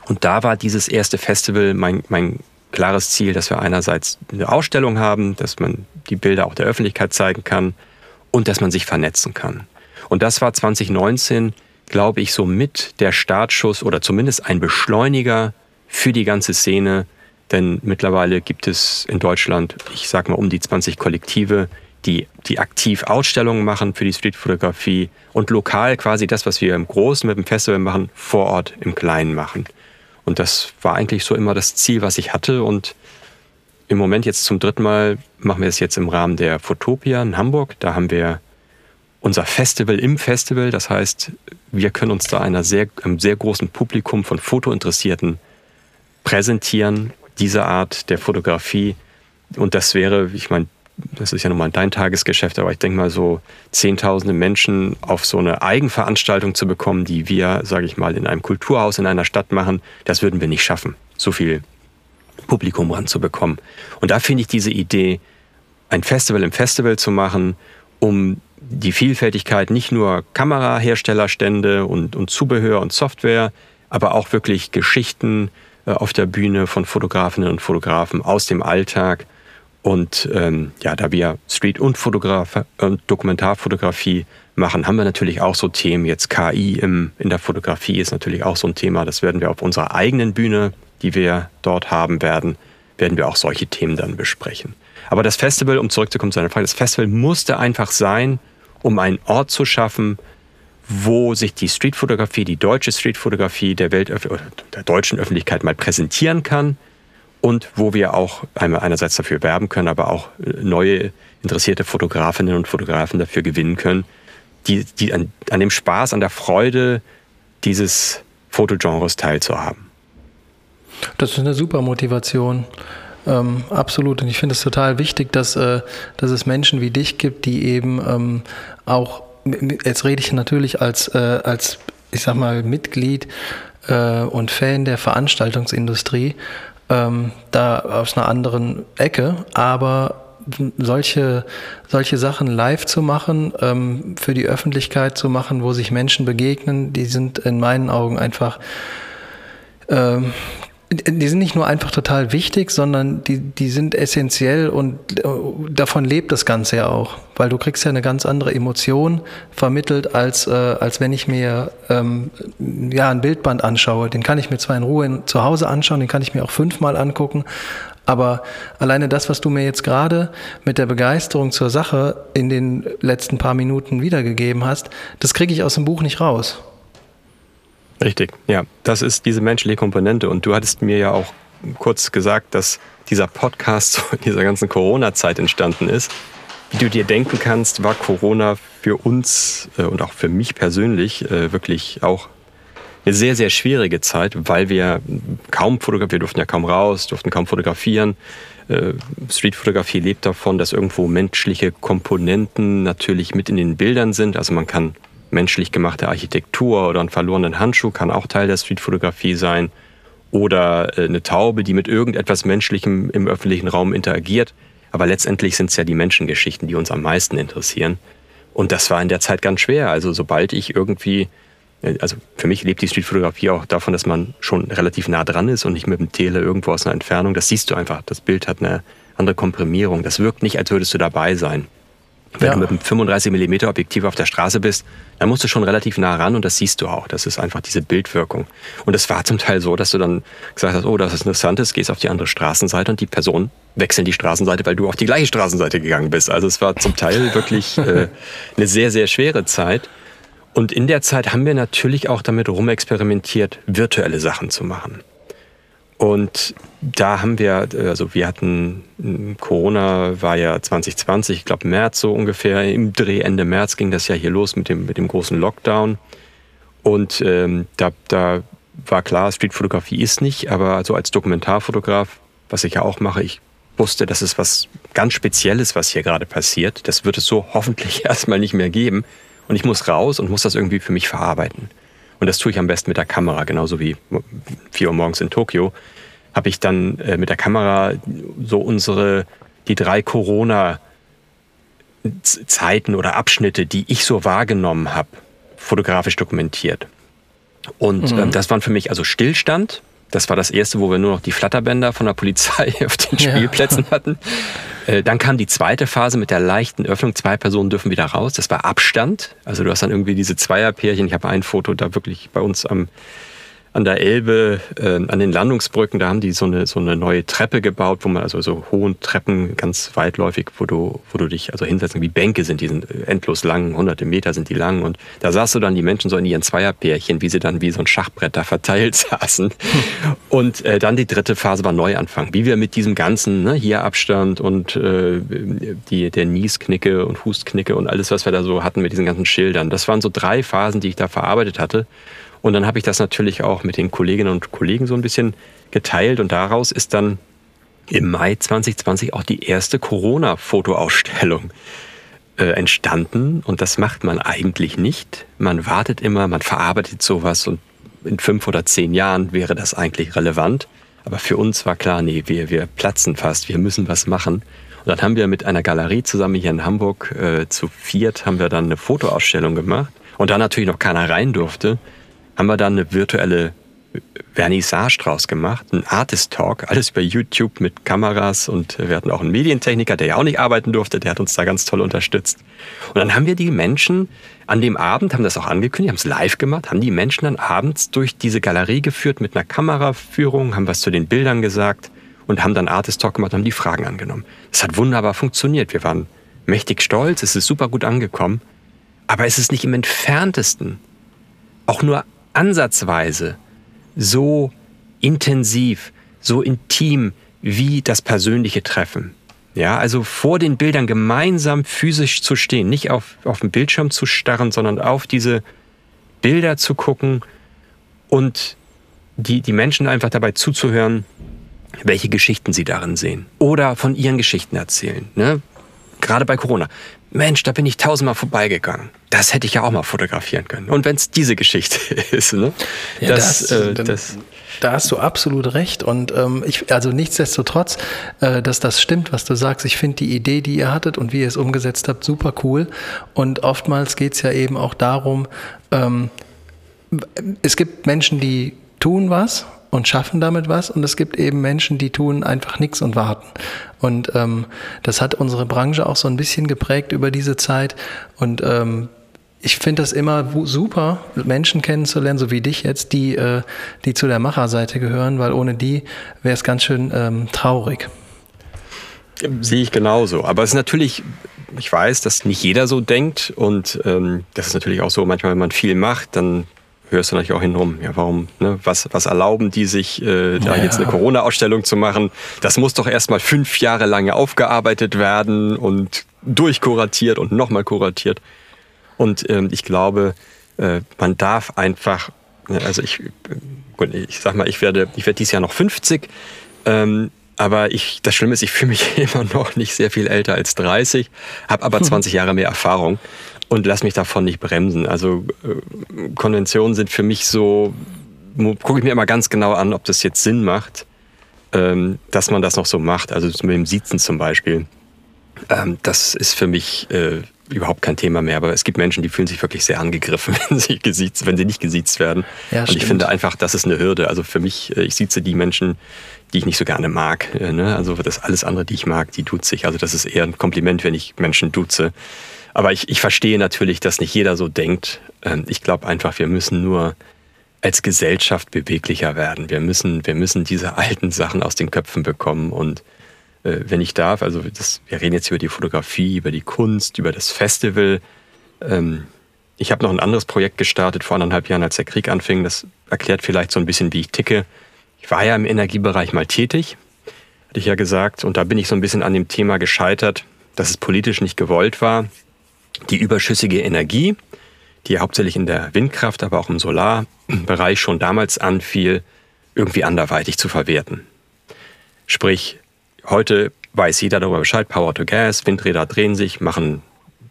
D: Und da war dieses erste Festival mein, mein klares Ziel, dass wir einerseits eine Ausstellung haben, dass man die Bilder auch der Öffentlichkeit zeigen kann und dass man sich vernetzen kann. Und das war 2019, glaube ich, so mit der Startschuss oder zumindest ein Beschleuniger für die ganze Szene. Denn mittlerweile gibt es in Deutschland, ich sag mal, um die 20 Kollektive, die, die aktiv Ausstellungen machen für die Streetfotografie und lokal quasi das, was wir im Großen mit dem Festival machen, vor Ort im Kleinen machen. Und das war eigentlich so immer das Ziel, was ich hatte. Und im Moment jetzt zum dritten Mal machen wir es jetzt im Rahmen der Fotopia in Hamburg. Da haben wir unser Festival im Festival. Das heißt, wir können uns da einer sehr, einem sehr großen Publikum von Fotointeressierten präsentieren, diese Art der Fotografie. Und das wäre, ich meine, das ist ja nun mal dein Tagesgeschäft, aber ich denke mal so zehntausende Menschen auf so eine Eigenveranstaltung zu bekommen, die wir, sage ich mal, in einem Kulturhaus in einer Stadt machen, das würden wir nicht schaffen, so viel Publikum ranzubekommen. Und da finde ich diese Idee, ein Festival im Festival zu machen, um die Vielfältigkeit nicht nur Kameraherstellerstände und, und Zubehör und Software, aber auch wirklich Geschichten äh, auf der Bühne von Fotografinnen und Fotografen aus dem Alltag und ähm, ja, da wir Street- und Fotograf äh, Dokumentarfotografie machen, haben wir natürlich auch so Themen. Jetzt KI im, in der Fotografie ist natürlich auch so ein Thema. Das werden wir auf unserer eigenen Bühne, die wir dort haben werden, werden wir auch solche Themen dann besprechen. Aber das Festival, um zurückzukommen zu einer Frage, das Festival musste einfach sein, um einen Ort zu schaffen, wo sich die Streetfotografie, die deutsche Streetfotografie der Welt der deutschen Öffentlichkeit mal präsentieren kann und wo wir auch einerseits dafür werben können, aber auch äh, neue interessierte Fotografinnen und Fotografen dafür gewinnen können, die, die an, an dem Spaß, an der Freude dieses Fotogenres teilzuhaben.
C: Das ist eine super Motivation. Ähm, absolut. Und ich finde es total wichtig, dass, äh, dass es Menschen wie dich gibt, die eben ähm, auch, jetzt rede ich natürlich als, äh, als ich sag mal, Mitglied äh, und Fan der Veranstaltungsindustrie, ähm, da aus einer anderen Ecke, aber solche, solche Sachen live zu machen, ähm, für die Öffentlichkeit zu machen, wo sich Menschen begegnen, die sind in meinen Augen einfach ähm, die sind nicht nur einfach total wichtig, sondern die, die sind essentiell und äh, davon lebt das Ganze ja auch. Weil du kriegst ja eine ganz andere Emotion vermittelt, als, äh, als wenn ich mir ähm, ja, ein Bildband anschaue. Den kann ich mir zwar in Ruhe in, zu Hause anschauen, den kann ich mir auch fünfmal angucken, aber alleine das, was du mir jetzt gerade mit der Begeisterung zur Sache in den letzten paar Minuten wiedergegeben hast, das kriege ich aus dem Buch nicht raus.
D: Richtig, ja. Das ist diese menschliche Komponente. Und du hattest mir ja auch kurz gesagt, dass dieser Podcast [laughs] in dieser ganzen Corona-Zeit entstanden ist. Wie du dir denken kannst, war Corona für uns äh, und auch für mich persönlich äh, wirklich auch eine sehr, sehr schwierige Zeit, weil wir kaum fotografieren, wir durften ja kaum raus, durften kaum fotografieren. Äh, Streetfotografie lebt davon, dass irgendwo menschliche Komponenten natürlich mit in den Bildern sind. Also man kann menschlich gemachte Architektur oder einen verlorenen Handschuh kann auch Teil der Streetfotografie sein. Oder äh, eine Taube, die mit irgendetwas Menschlichem im öffentlichen Raum interagiert. Aber letztendlich sind es ja die Menschengeschichten, die uns am meisten interessieren. Und das war in der Zeit ganz schwer. Also sobald ich irgendwie, äh, also für mich lebt die Streetfotografie auch davon, dass man schon relativ nah dran ist und nicht mit dem Tele irgendwo aus einer Entfernung. Das siehst du einfach. Das Bild hat eine andere Komprimierung. Das wirkt nicht, als würdest du dabei sein. Wenn ja. du mit einem 35 mm Objektiv auf der Straße bist, dann musst du schon relativ nah ran und das siehst du auch. Das ist einfach diese Bildwirkung. Und es war zum Teil so, dass du dann gesagt hast, oh, das ist interessant, ist, gehst auf die andere Straßenseite und die Person wechseln die Straßenseite, weil du auf die gleiche Straßenseite gegangen bist. Also es war zum Teil [laughs] wirklich äh, eine sehr, sehr schwere Zeit. Und in der Zeit haben wir natürlich auch damit rumexperimentiert, virtuelle Sachen zu machen. Und da haben wir, also wir hatten, Corona war ja 2020, ich glaube März so ungefähr, im Dreh Ende März ging das ja hier los mit dem, mit dem großen Lockdown. Und ähm, da, da war klar, Streetfotografie ist nicht, aber so als Dokumentarfotograf, was ich ja auch mache, ich wusste, das ist was ganz Spezielles, was hier gerade passiert. Das wird es so hoffentlich [laughs] erstmal nicht mehr geben. Und ich muss raus und muss das irgendwie für mich verarbeiten. Und das tue ich am besten mit der Kamera, genauso wie 4 Uhr morgens in Tokio. Habe ich dann äh, mit der Kamera so unsere, die drei Corona- Zeiten oder Abschnitte, die ich so wahrgenommen habe, fotografisch dokumentiert. Und mhm. ähm, das waren für mich also Stillstand, das war das erste, wo wir nur noch die Flatterbänder von der Polizei [laughs] auf den Spielplätzen ja. hatten. Äh, dann kam die zweite Phase mit der leichten Öffnung. Zwei Personen dürfen wieder raus. Das war Abstand. Also du hast dann irgendwie diese Zweierpärchen. Ich habe ein Foto da wirklich bei uns am an der Elbe, äh, an den Landungsbrücken, da haben die so eine, so eine neue Treppe gebaut, wo man also so hohen Treppen ganz weitläufig, wo du, wo du dich also hinsetzen, wie Bänke sind, die sind endlos lang, hunderte Meter sind die lang und da sahst du dann die Menschen so in ihren Zweierpärchen, wie sie dann wie so ein Schachbrett da verteilt [laughs] saßen. Und äh, dann die dritte Phase war Neuanfang, wie wir mit diesem ganzen, ne, hier Abstand und äh, die, der Niesknicke und Hustknicke und alles, was wir da so hatten mit diesen ganzen Schildern. Das waren so drei Phasen, die ich da verarbeitet hatte. Und dann habe ich das natürlich auch mit den Kolleginnen und Kollegen so ein bisschen geteilt und daraus ist dann im Mai 2020 auch die erste Corona-Fotoausstellung äh, entstanden. Und das macht man eigentlich nicht. Man wartet immer, man verarbeitet sowas und in fünf oder zehn Jahren wäre das eigentlich relevant. Aber für uns war klar, nee, wir, wir platzen fast, wir müssen was machen. Und dann haben wir mit einer Galerie zusammen hier in Hamburg äh, zu viert haben wir dann eine Fotoausstellung gemacht. Und da natürlich noch keiner rein durfte, haben wir dann eine virtuelle Vernissage draus gemacht, ein Artist Talk, alles über YouTube mit Kameras und wir hatten auch einen Medientechniker, der ja auch nicht arbeiten durfte, der hat uns da ganz toll unterstützt. Und dann haben wir die Menschen an dem Abend, haben das auch angekündigt, haben es live gemacht, haben die Menschen dann abends durch diese Galerie geführt mit einer Kameraführung, haben was zu den Bildern gesagt und haben dann Artist Talk gemacht, haben die Fragen angenommen. Das hat wunderbar funktioniert. Wir waren mächtig stolz, es ist super gut angekommen, aber es ist nicht im entferntesten auch nur ansatzweise so intensiv, so intim wie das persönliche Treffen. Ja, also vor den Bildern gemeinsam physisch zu stehen, nicht auf, auf den Bildschirm zu starren, sondern auf diese Bilder zu gucken und die, die Menschen einfach dabei zuzuhören, welche Geschichten sie darin sehen oder von ihren Geschichten erzählen. Ne? Gerade bei Corona. Mensch, da bin ich tausendmal vorbeigegangen. Das hätte ich ja auch mal fotografieren können. Und wenn es diese Geschichte [laughs] ist, ne?
C: Ja, das, das, äh, das da hast du absolut recht. Und ähm, ich, also nichtsdestotrotz, äh, dass das stimmt, was du sagst. Ich finde die Idee, die ihr hattet und wie ihr es umgesetzt habt, super cool. Und oftmals geht es ja eben auch darum, ähm, es gibt Menschen, die tun was und schaffen damit was. Und es gibt eben Menschen, die tun einfach nichts und warten. Und ähm, das hat unsere Branche auch so ein bisschen geprägt über diese Zeit. Und ähm, ich finde das immer super, Menschen kennenzulernen, so wie dich jetzt, die, äh, die zu der Macherseite gehören, weil ohne die wäre es ganz schön ähm, traurig.
D: Sehe ich genauso. Aber es ist natürlich, ich weiß, dass nicht jeder so denkt und ähm, das ist natürlich auch so, manchmal, wenn man viel macht, dann hörst du natürlich auch hinrum, ja, warum, ne, was, was erlauben die sich, äh, da ja. jetzt eine Corona-Ausstellung zu machen? Das muss doch erstmal fünf Jahre lang aufgearbeitet werden und durchkuratiert und nochmal kuratiert. Und ähm, ich glaube, äh, man darf einfach, ne, also ich, gut, ich sag mal, ich werde, ich werde dieses Jahr noch 50. Ähm, aber ich, das Schlimme ist, ich fühle mich [laughs] immer noch nicht sehr viel älter als 30, habe aber [laughs] 20 Jahre mehr Erfahrung und lass mich davon nicht bremsen. Also äh, Konventionen sind für mich so, gucke ich mir immer ganz genau an, ob das jetzt Sinn macht, ähm, dass man das noch so macht. Also mit dem Siezen zum Beispiel. Ähm, das ist für mich äh, überhaupt kein Thema mehr. Aber es gibt Menschen, die fühlen sich wirklich sehr angegriffen, [laughs] wenn sie, gesiezt, wenn sie nicht gesiezt werden. Ja, und ich finde einfach, das ist eine Hürde. Also für mich, äh, ich sieze die Menschen, die ich nicht so gerne mag. Äh, ne? Also das alles andere, die ich mag, die tut sich. Also das ist eher ein Kompliment, wenn ich Menschen duze. Aber ich, ich verstehe natürlich, dass nicht jeder so denkt. Ähm, ich glaube einfach, wir müssen nur als Gesellschaft beweglicher werden. Wir müssen, wir müssen diese alten Sachen aus den Köpfen bekommen und äh, wenn ich darf, also das, wir reden jetzt über die Fotografie, über die Kunst, über das Festival. Ähm, ich habe noch ein anderes Projekt gestartet vor anderthalb Jahren, als der Krieg anfing. Das erklärt vielleicht so ein bisschen, wie ich ticke. Ich war ja im Energiebereich mal tätig, hatte ich ja gesagt, und da bin ich so ein bisschen an dem Thema gescheitert, dass es politisch nicht gewollt war, die überschüssige Energie, die hauptsächlich in der Windkraft, aber auch im Solarbereich schon damals anfiel, irgendwie anderweitig zu verwerten. Sprich, Heute weiß jeder darüber Bescheid, Power to Gas, Windräder drehen sich, machen,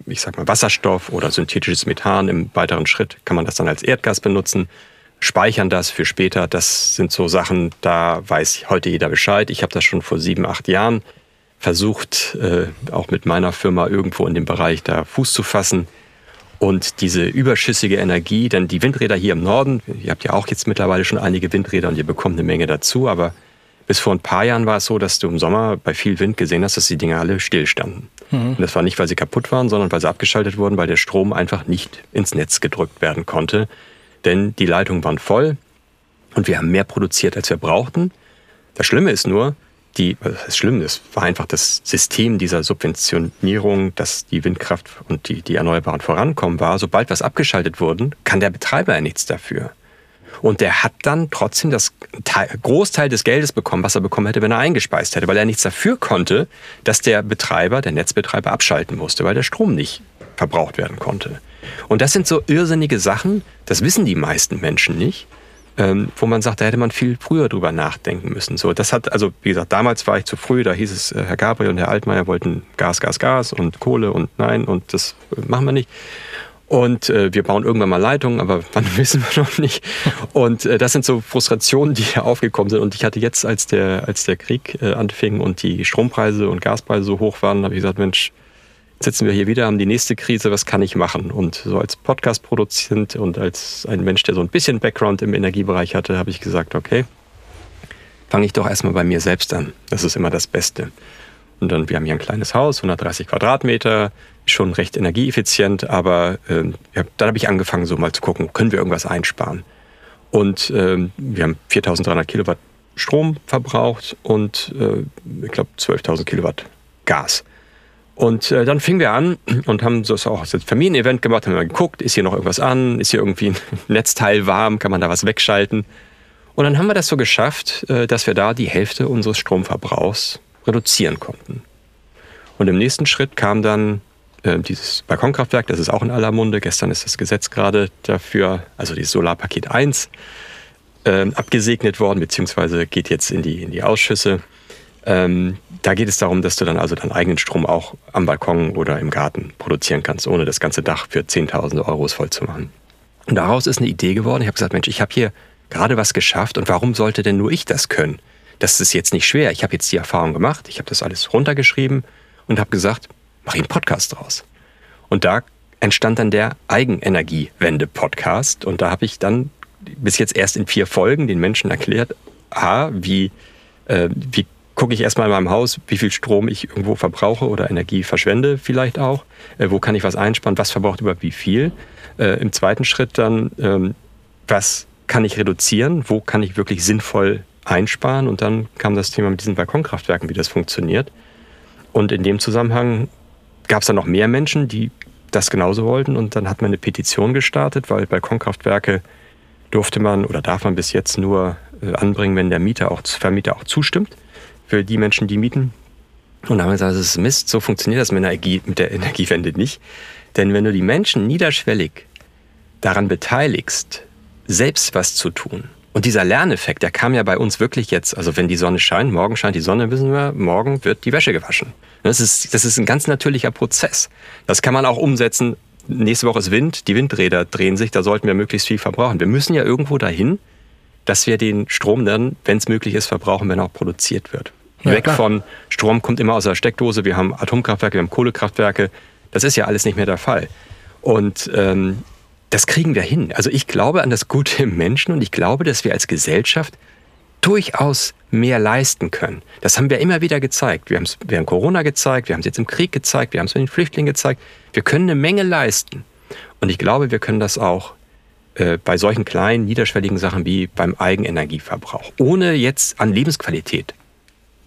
D: ich sag mal, Wasserstoff oder synthetisches Methan. Im weiteren Schritt kann man das dann als Erdgas benutzen, speichern das für später. Das sind so Sachen, da weiß heute jeder Bescheid. Ich habe das schon vor sieben, acht Jahren versucht, äh, auch mit meiner Firma irgendwo in dem Bereich da Fuß zu fassen. Und diese überschüssige Energie, denn die Windräder hier im Norden, ihr habt ja auch jetzt mittlerweile schon einige Windräder und ihr bekommt eine Menge dazu, aber bis vor ein paar Jahren war es so, dass du im Sommer bei viel Wind gesehen hast, dass die Dinger alle stillstanden. Mhm. Und das war nicht, weil sie kaputt waren, sondern weil sie abgeschaltet wurden, weil der Strom einfach nicht ins Netz gedrückt werden konnte. Denn die Leitungen waren voll und wir haben mehr produziert, als wir brauchten. Das Schlimme ist nur, die, das ist schlimm, das war einfach das System dieser Subventionierung, dass die Windkraft und die, die Erneuerbaren vorankommen war. Sobald was abgeschaltet wurden, kann der Betreiber ja nichts dafür. Und der hat dann trotzdem das Teil, Großteil des Geldes bekommen, was er bekommen hätte, wenn er eingespeist hätte, weil er nichts dafür konnte, dass der Betreiber, der Netzbetreiber abschalten musste, weil der Strom nicht verbraucht werden konnte. Und das sind so irrsinnige Sachen, das wissen die meisten Menschen nicht. Ähm, wo man sagt, da hätte man viel früher drüber nachdenken müssen. So, das hat, also wie gesagt, damals war ich zu früh, da hieß es, äh, Herr Gabriel und Herr Altmaier wollten Gas, Gas, Gas und Kohle und nein und das machen wir nicht. Und äh, wir bauen irgendwann mal Leitungen, aber [laughs] wann wissen wir noch nicht. Und äh, das sind so Frustrationen, die hier aufgekommen sind. Und ich hatte jetzt, als der, als der Krieg äh, anfing und die Strompreise und Gaspreise so hoch waren, habe ich gesagt, Mensch, sitzen wir hier wieder, haben die nächste Krise, was kann ich machen? Und so als Podcast-Produzent und als ein Mensch, der so ein bisschen Background im Energiebereich hatte, habe ich gesagt, okay, fange ich doch erstmal bei mir selbst an. Das ist immer das Beste. Und dann, wir haben hier ein kleines Haus, 130 Quadratmeter, schon recht energieeffizient, aber äh, ja, dann habe ich angefangen, so mal zu gucken, können wir irgendwas einsparen? Und äh, wir haben 4300 Kilowatt Strom verbraucht und äh, ich glaube 12.000 Kilowatt Gas. Und äh, dann fingen wir an und haben so auch ein Familienevent gemacht, haben mal geguckt, ist hier noch irgendwas an, ist hier irgendwie ein [laughs] Netzteil warm, kann man da was wegschalten. Und dann haben wir das so geschafft, äh, dass wir da die Hälfte unseres Stromverbrauchs reduzieren konnten. Und im nächsten Schritt kam dann äh, dieses Balkonkraftwerk, das ist auch in aller Munde. Gestern ist das Gesetz gerade dafür, also dieses Solarpaket 1, äh, abgesegnet worden, beziehungsweise geht jetzt in die, in die Ausschüsse. Ähm, da geht es darum, dass du dann also deinen eigenen Strom auch am Balkon oder im Garten produzieren kannst, ohne das ganze Dach für Zehntausende Euros voll zu machen. Und daraus ist eine Idee geworden. Ich habe gesagt, Mensch, ich habe hier gerade was geschafft und warum sollte denn nur ich das können? Das ist jetzt nicht schwer. Ich habe jetzt die Erfahrung gemacht, ich habe das alles runtergeschrieben und habe gesagt, mache ich einen Podcast draus. Und da entstand dann der Eigenenergiewende-Podcast. Und da habe ich dann bis jetzt erst in vier Folgen den Menschen erklärt, A, wie, äh, wie gucke ich erstmal in meinem Haus, wie viel Strom ich irgendwo verbrauche oder Energie verschwende vielleicht auch. Äh, wo kann ich was einsparen? Was verbraucht überhaupt wie viel? Äh, Im zweiten Schritt dann, ähm, was kann ich reduzieren? Wo kann ich wirklich sinnvoll einsparen? Und dann kam das Thema mit diesen Balkonkraftwerken, wie das funktioniert. Und in dem Zusammenhang gab es dann noch mehr Menschen, die das genauso wollten. Und dann hat man eine Petition gestartet, weil Balkonkraftwerke durfte man oder darf man bis jetzt nur äh, anbringen, wenn der Mieter auch, Vermieter auch zustimmt für die Menschen, die mieten. Und da haben wir gesagt, das ist Mist, so funktioniert das mit der, Energie, mit der Energiewende nicht. Denn wenn du die Menschen niederschwellig daran beteiligst, selbst was zu tun, und dieser Lerneffekt, der kam ja bei uns wirklich jetzt, also wenn die Sonne scheint, morgen scheint die Sonne, wissen wir, morgen wird die Wäsche gewaschen. Das ist, das ist ein ganz natürlicher Prozess. Das kann man auch umsetzen. Nächste Woche ist Wind, die Windräder drehen sich, da sollten wir möglichst viel verbrauchen. Wir müssen ja irgendwo dahin, dass wir den Strom dann, wenn es möglich ist, verbrauchen, wenn er auch produziert wird. Ja, Weg klar. von Strom kommt immer aus der Steckdose, wir haben Atomkraftwerke, wir haben Kohlekraftwerke. Das ist ja alles nicht mehr der Fall. Und ähm, das kriegen wir hin. Also ich glaube an das Gute im [laughs] Menschen und ich glaube, dass wir als Gesellschaft durchaus mehr leisten können. Das haben wir immer wieder gezeigt. Wir haben es während Corona gezeigt, wir haben es jetzt im Krieg gezeigt, wir haben es mit den Flüchtlingen gezeigt. Wir können eine Menge leisten. Und ich glaube, wir können das auch äh, bei solchen kleinen, niederschwelligen Sachen wie beim Eigenenergieverbrauch, ohne jetzt an Lebensqualität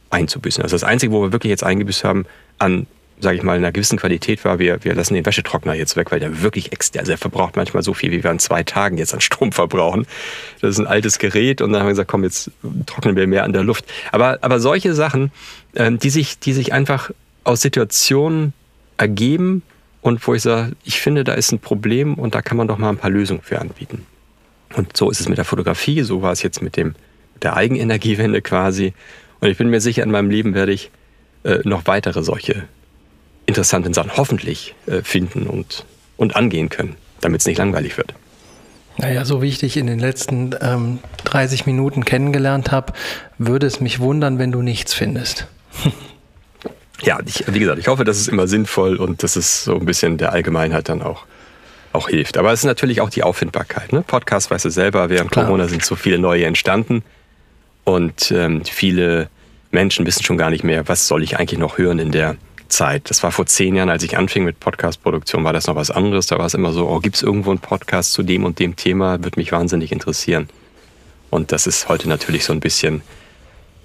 D: einzubüßen. Also das Einzige, wo wir wirklich jetzt eingebüßt haben an, sage ich mal, einer gewissen Qualität war, wir, wir lassen den Wäschetrockner jetzt weg, weil der wirklich extra, also er verbraucht manchmal so viel, wie wir an zwei Tagen jetzt an Strom verbrauchen. Das ist ein altes Gerät und dann haben wir gesagt, komm, jetzt trocknen wir mehr an der Luft. Aber, aber solche Sachen, ähm, die sich, die sich einfach aus Situationen ergeben, und wo ich sage, ich finde, da ist ein Problem und da kann man doch mal ein paar Lösungen für anbieten. Und so ist es mit der Fotografie, so war es jetzt mit dem der Eigenenergiewende quasi. Und ich bin mir sicher, in meinem Leben werde ich äh, noch weitere solche interessanten Sachen hoffentlich äh, finden und, und angehen können, damit es nicht langweilig wird.
C: Naja, so wie ich dich in den letzten ähm, 30 Minuten kennengelernt habe, würde es mich wundern, wenn du nichts findest. [laughs]
D: ja, ich, wie gesagt, ich hoffe, dass es immer sinnvoll und dass es so ein bisschen der Allgemeinheit dann auch, auch hilft. Aber es ist natürlich auch die Auffindbarkeit. Ne? Podcast, weißt du selber, während Klar. Corona sind so viele neue entstanden und ähm, viele Menschen wissen schon gar nicht mehr, was soll ich eigentlich noch hören in der Zeit. Das war vor zehn Jahren, als ich anfing mit Podcast-Produktion, war das noch was anderes. Da war es immer so, oh, gibt es irgendwo einen Podcast zu dem und dem Thema, würde mich wahnsinnig interessieren. Und das ist heute natürlich so ein bisschen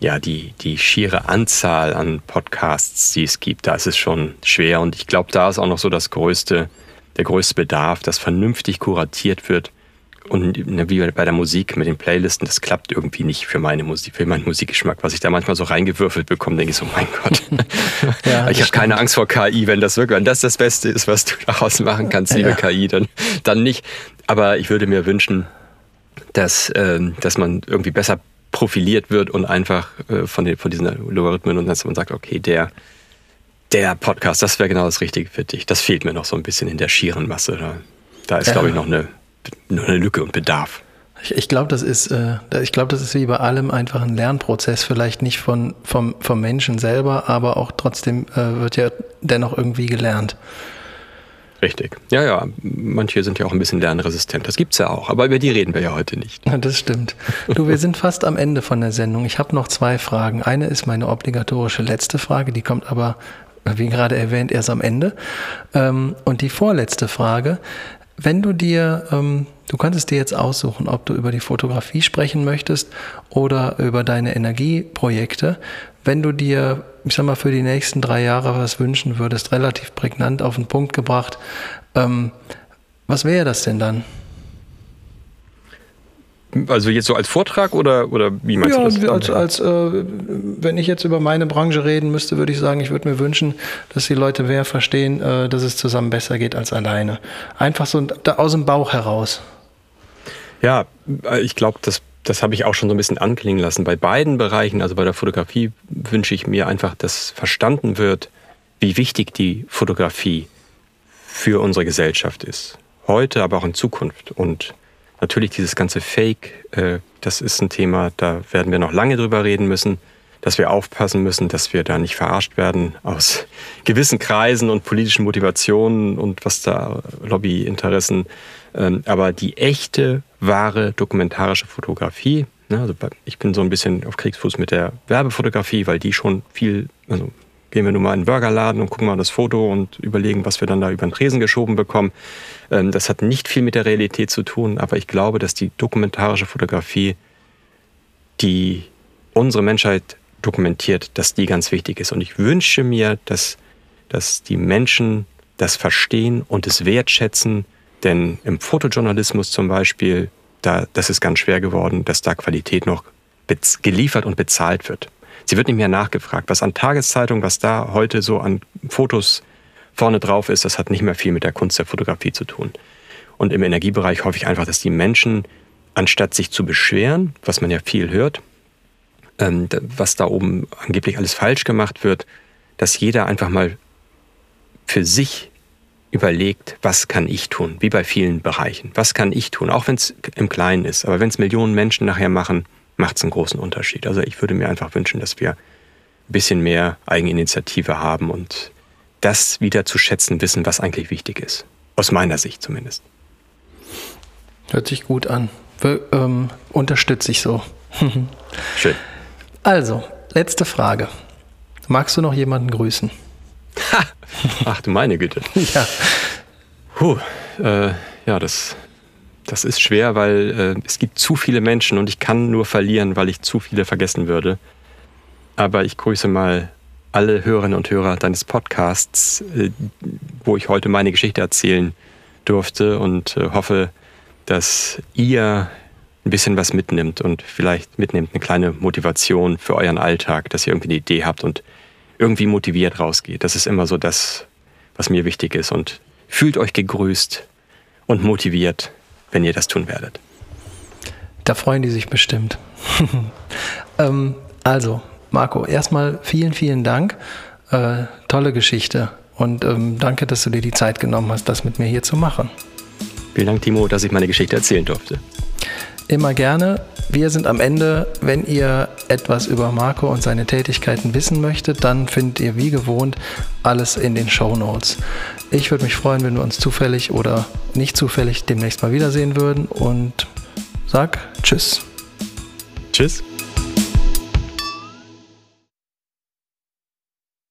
D: ja, die, die schiere Anzahl an Podcasts, die es gibt, da ist es schon schwer. Und ich glaube, da ist auch noch so das größte, der größte Bedarf, dass vernünftig kuratiert wird. Und wie bei der Musik mit den Playlisten, das klappt irgendwie nicht für meine Musik, für meinen Musikgeschmack. Was ich da manchmal so reingewürfelt bekomme, denke ich so, mein Gott. [laughs] ja, ich habe keine Angst vor KI, wenn das wirklich, wenn das das Beste ist, was du [laughs] daraus machen kannst, liebe ja. KI, dann, dann nicht. Aber ich würde mir wünschen, dass, ähm, dass man irgendwie besser profiliert wird und einfach äh, von, den, von diesen Logarithmen und dass man sagt, okay, der, der Podcast, das wäre genau das Richtige für dich. Das fehlt mir noch so ein bisschen in der schieren Masse. Da, da ist, ja. glaube ich, noch eine, noch eine Lücke und Bedarf.
C: Ich, ich glaube, das ist, äh, ich glaube, das ist wie bei allem einfach ein Lernprozess, vielleicht nicht von, vom, vom Menschen selber, aber auch trotzdem äh, wird ja dennoch irgendwie gelernt.
D: Richtig. Ja, ja. Manche sind ja auch ein bisschen lernresistent. Das gibt's ja auch. Aber über die reden wir ja heute nicht.
C: Ja, das stimmt. Du, wir sind fast am Ende von der Sendung. Ich habe noch zwei Fragen. Eine ist meine obligatorische letzte Frage. Die kommt aber, wie gerade erwähnt, erst am Ende. Ähm, und die vorletzte Frage. Wenn du dir, ähm, du kannst dir jetzt aussuchen, ob du über die Fotografie sprechen möchtest oder über deine Energieprojekte. Wenn du dir ich sag mal, für die nächsten drei Jahre was wünschen würdest, relativ prägnant auf den Punkt gebracht, ähm, was wäre das denn dann?
D: Also jetzt so als Vortrag oder, oder wie meinst ja, du
C: das? Als, als äh, wenn ich jetzt über meine Branche reden müsste, würde ich sagen, ich würde mir wünschen, dass die Leute mehr verstehen, äh, dass es zusammen besser geht als alleine. Einfach so aus dem Bauch heraus.
D: Ja, ich glaube, das das habe ich auch schon so ein bisschen anklingen lassen. Bei beiden Bereichen, also bei der Fotografie, wünsche ich mir einfach, dass verstanden wird, wie wichtig die Fotografie für unsere Gesellschaft ist. Heute, aber auch in Zukunft. Und natürlich dieses ganze Fake, äh, das ist ein Thema, da werden wir noch lange drüber reden müssen, dass wir aufpassen müssen, dass wir da nicht verarscht werden aus [laughs] gewissen Kreisen und politischen Motivationen und was da Lobbyinteressen. Ähm, aber die echte wahre dokumentarische Fotografie, Ne? Also ich bin so ein bisschen auf Kriegsfuß mit der Werbefotografie, weil die schon viel, also gehen wir nun mal in den Burgerladen und gucken mal das Foto und überlegen, was wir dann da über den Tresen geschoben bekommen. Ähm, das hat nicht viel mit der Realität zu tun, aber ich glaube, dass die dokumentarische Fotografie, die unsere Menschheit dokumentiert, dass die ganz wichtig ist. Und ich wünsche mir, dass, dass die Menschen das verstehen und es wertschätzen, denn im Fotojournalismus zum Beispiel, da, das ist ganz schwer geworden, dass da Qualität noch geliefert und bezahlt wird. Sie wird nicht mehr nachgefragt. Was an Tageszeitung, was da heute so an Fotos vorne drauf ist, das hat nicht mehr viel mit der Kunst der Fotografie zu tun. Und im Energiebereich hoffe ich einfach, dass die Menschen, anstatt sich zu beschweren, was man ja viel hört, ähm, was da oben angeblich alles falsch gemacht wird, dass jeder einfach mal für sich überlegt, was kann ich tun, wie bei vielen Bereichen. Was kann ich tun, auch wenn es im Kleinen ist. Aber wenn es Millionen Menschen nachher machen, macht es einen großen Unterschied. Also ich würde mir einfach wünschen, dass wir ein bisschen mehr Eigeninitiative haben und das wieder zu schätzen wissen, was eigentlich wichtig ist. Aus meiner Sicht zumindest.
C: Hört sich gut an. ähm, unterstütze ich so. [laughs]
D: Schön.
C: Also, letzte Frage. Magst du noch jemanden grüßen?
D: Ach du meine Güte. [laughs]
C: ja.
D: Puh, äh, ja, das, das ist schwer, weil äh, es gibt zu viele Menschen und ich kann nur verlieren, weil ich zu viele vergessen würde. Aber ich grüße mal alle Hörerinnen und Hörer deines Podcasts, äh, wo ich heute meine Geschichte erzählen durfte und äh, hoffe, dass ihr ein bisschen was mitnimmt und vielleicht mitnimmt eine kleine Motivation für euren Alltag, dass ihr irgendwie eine Idee habt und irgendwie motiviert rausgeht. Das ist immer so das, was mir wichtig ist. Und fühlt euch gegrüßt und motiviert, wenn ihr das tun werdet.
C: Da freuen die sich bestimmt. [laughs] ähm, also, Marco, erstmal vielen, vielen Dank. Äh, tolle Geschichte. Und ähm, danke, dass du dir die Zeit genommen hast, das mit mir hier zu machen.
D: Vielen Dank, Timo, dass ich meine Geschichte erzählen durfte.
C: Immer gerne. Wir sind am Ende. Wenn ihr etwas über Marco und seine Tätigkeiten wissen möchtet, dann findet ihr wie gewohnt alles in den Show Notes. Ich würde mich freuen, wenn wir uns zufällig oder nicht zufällig demnächst mal wiedersehen würden und sag Tschüss.
D: Tschüss.